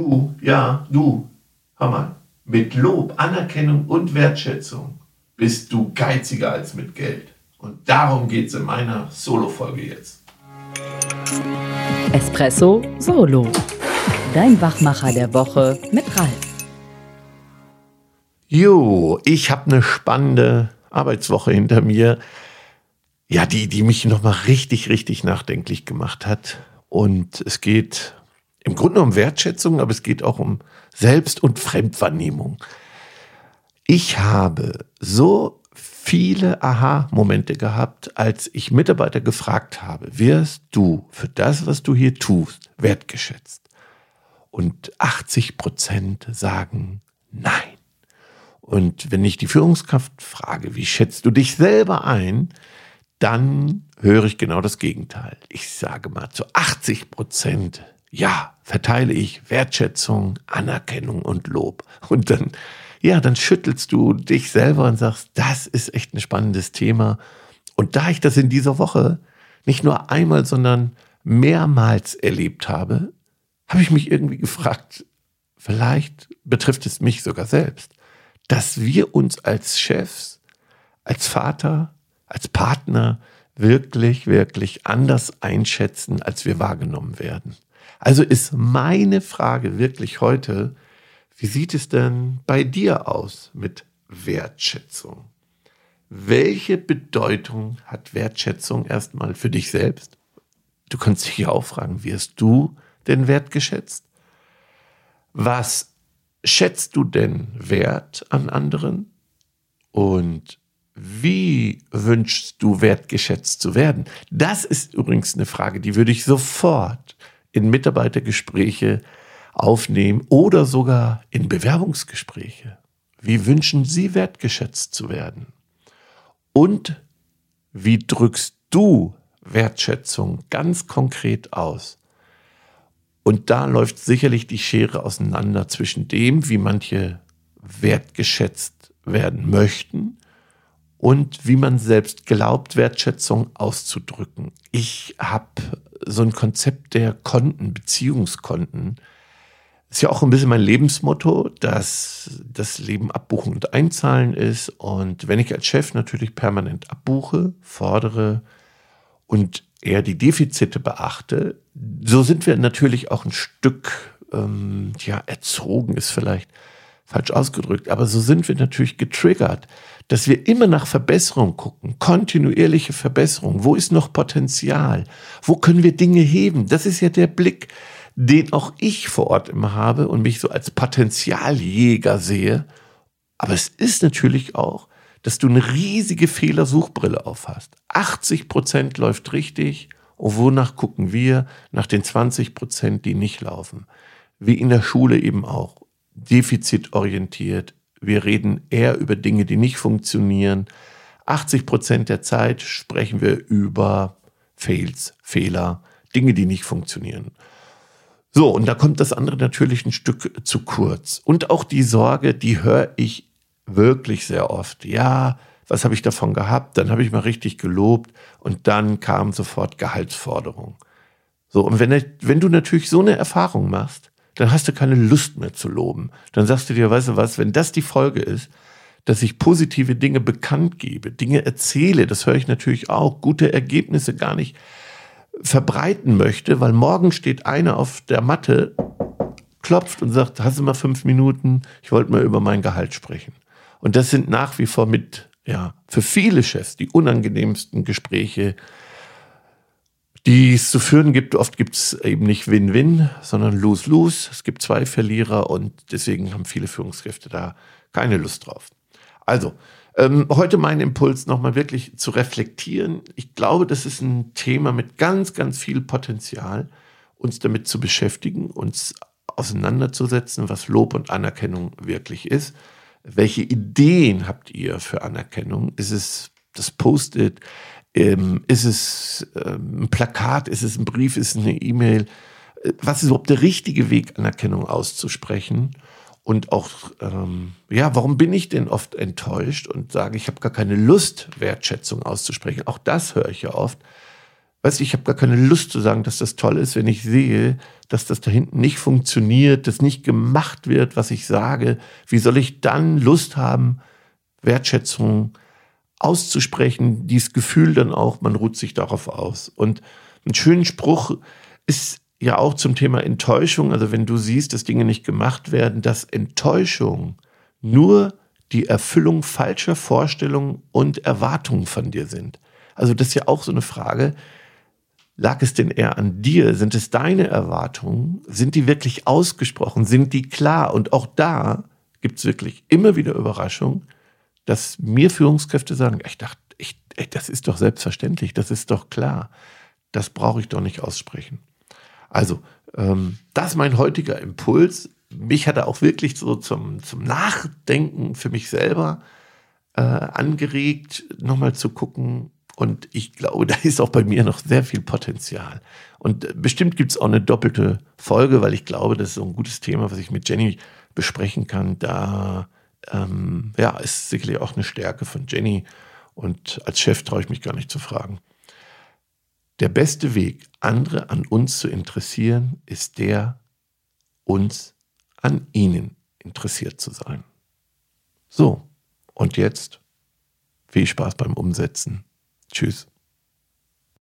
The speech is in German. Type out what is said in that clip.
Du, ja, du, hör mal, mit Lob, Anerkennung und Wertschätzung bist du geiziger als mit Geld. Und darum geht es in meiner Solo-Folge jetzt. Espresso Solo. Dein Wachmacher der Woche mit Ralf. Jo, ich habe eine spannende Arbeitswoche hinter mir. Ja, die, die mich nochmal richtig, richtig nachdenklich gemacht hat. Und es geht im Grunde um Wertschätzung, aber es geht auch um Selbst- und Fremdwahrnehmung. Ich habe so viele Aha-Momente gehabt, als ich Mitarbeiter gefragt habe, wirst du für das, was du hier tust, wertgeschätzt? Und 80 Prozent sagen nein. Und wenn ich die Führungskraft frage, wie schätzt du dich selber ein, dann höre ich genau das Gegenteil. Ich sage mal zu 80 Prozent, ja, verteile ich Wertschätzung, Anerkennung und Lob. Und dann, ja, dann schüttelst du dich selber und sagst, das ist echt ein spannendes Thema. Und da ich das in dieser Woche nicht nur einmal, sondern mehrmals erlebt habe, habe ich mich irgendwie gefragt, vielleicht betrifft es mich sogar selbst, dass wir uns als Chefs, als Vater, als Partner wirklich, wirklich anders einschätzen, als wir wahrgenommen werden. Also ist meine Frage wirklich heute, wie sieht es denn bei dir aus mit Wertschätzung? Welche Bedeutung hat Wertschätzung erstmal für dich selbst? Du kannst dich auch fragen, wirst du denn wertgeschätzt? Was schätzt du denn wert an anderen? Und wie wünschst du wertgeschätzt zu werden? Das ist übrigens eine Frage, die würde ich sofort in Mitarbeitergespräche aufnehmen oder sogar in Bewerbungsgespräche. Wie wünschen Sie wertgeschätzt zu werden? Und wie drückst du Wertschätzung ganz konkret aus? Und da läuft sicherlich die Schere auseinander zwischen dem, wie manche wertgeschätzt werden möchten und wie man selbst glaubt, Wertschätzung auszudrücken. Ich habe so ein Konzept der Konten, Beziehungskonten. Ist ja auch ein bisschen mein Lebensmotto, dass das Leben abbuchen und einzahlen ist. Und wenn ich als Chef natürlich permanent abbuche, fordere und eher die Defizite beachte, so sind wir natürlich auch ein Stück, ähm, ja, erzogen ist vielleicht falsch ausgedrückt, aber so sind wir natürlich getriggert, dass wir immer nach Verbesserung gucken, kontinuierliche Verbesserung. Wo ist noch Potenzial? Wo können wir Dinge heben? Das ist ja der Blick, den auch ich vor Ort immer habe und mich so als Potenzialjäger sehe. Aber es ist natürlich auch, dass du eine riesige Fehlersuchbrille aufhast. 80 Prozent läuft richtig. Und wonach gucken wir? Nach den 20 Prozent, die nicht laufen. Wie in der Schule eben auch defizitorientiert. Wir reden eher über Dinge, die nicht funktionieren. 80 Prozent der Zeit sprechen wir über Fails, Fehler, Dinge, die nicht funktionieren. So, und da kommt das andere natürlich ein Stück zu kurz. Und auch die Sorge, die höre ich wirklich sehr oft. Ja, was habe ich davon gehabt? Dann habe ich mal richtig gelobt und dann kam sofort Gehaltsforderung. So, und wenn, wenn du natürlich so eine Erfahrung machst, dann hast du keine Lust mehr zu loben. Dann sagst du dir, weißt du was, wenn das die Folge ist, dass ich positive Dinge bekannt gebe, Dinge erzähle, das höre ich natürlich auch, gute Ergebnisse gar nicht verbreiten möchte, weil morgen steht einer auf der Matte, klopft und sagt, hast du mal fünf Minuten, ich wollte mal über mein Gehalt sprechen. Und das sind nach wie vor mit, ja, für viele Chefs die unangenehmsten Gespräche, die es zu führen gibt. Oft gibt es eben nicht Win-Win, sondern Lose-Lose. Es gibt zwei Verlierer und deswegen haben viele Führungskräfte da keine Lust drauf. Also, ähm, heute mein Impuls nochmal wirklich zu reflektieren. Ich glaube, das ist ein Thema mit ganz, ganz viel Potenzial, uns damit zu beschäftigen, uns auseinanderzusetzen, was Lob und Anerkennung wirklich ist. Welche Ideen habt ihr für Anerkennung? Ist es das Post-it? Ähm, ist es ähm, ein Plakat? Ist es ein Brief? Ist es eine E-Mail? Äh, was ist überhaupt der richtige Weg, Anerkennung auszusprechen? Und auch, ähm, ja, warum bin ich denn oft enttäuscht und sage, ich habe gar keine Lust, Wertschätzung auszusprechen? Auch das höre ich ja oft. Weißt du, ich habe gar keine Lust zu sagen, dass das toll ist, wenn ich sehe, dass das da hinten nicht funktioniert, dass nicht gemacht wird, was ich sage. Wie soll ich dann Lust haben, Wertschätzung auszusprechen, dieses Gefühl dann auch, man ruht sich darauf aus. Und ein schöner Spruch ist ja auch zum Thema Enttäuschung, also wenn du siehst, dass Dinge nicht gemacht werden, dass Enttäuschung nur die Erfüllung falscher Vorstellungen und Erwartungen von dir sind. Also das ist ja auch so eine Frage, lag es denn eher an dir? Sind es deine Erwartungen? Sind die wirklich ausgesprochen? Sind die klar? Und auch da gibt es wirklich immer wieder Überraschungen, dass mir Führungskräfte sagen, ich dachte, ich, das ist doch selbstverständlich, das ist doch klar. Das brauche ich doch nicht aussprechen. Also, ähm, das ist mein heutiger Impuls. Mich hat er auch wirklich so zum, zum Nachdenken für mich selber äh, angeregt, nochmal zu gucken. Und ich glaube, da ist auch bei mir noch sehr viel Potenzial. Und bestimmt gibt es auch eine doppelte Folge, weil ich glaube, das ist so ein gutes Thema, was ich mit Jenny besprechen kann. Da ähm, ja, ist sicherlich auch eine Stärke von Jenny. Und als Chef traue ich mich gar nicht zu fragen. Der beste Weg, andere an uns zu interessieren, ist der, uns an ihnen interessiert zu sein. So, und jetzt viel Spaß beim Umsetzen. Tschüss.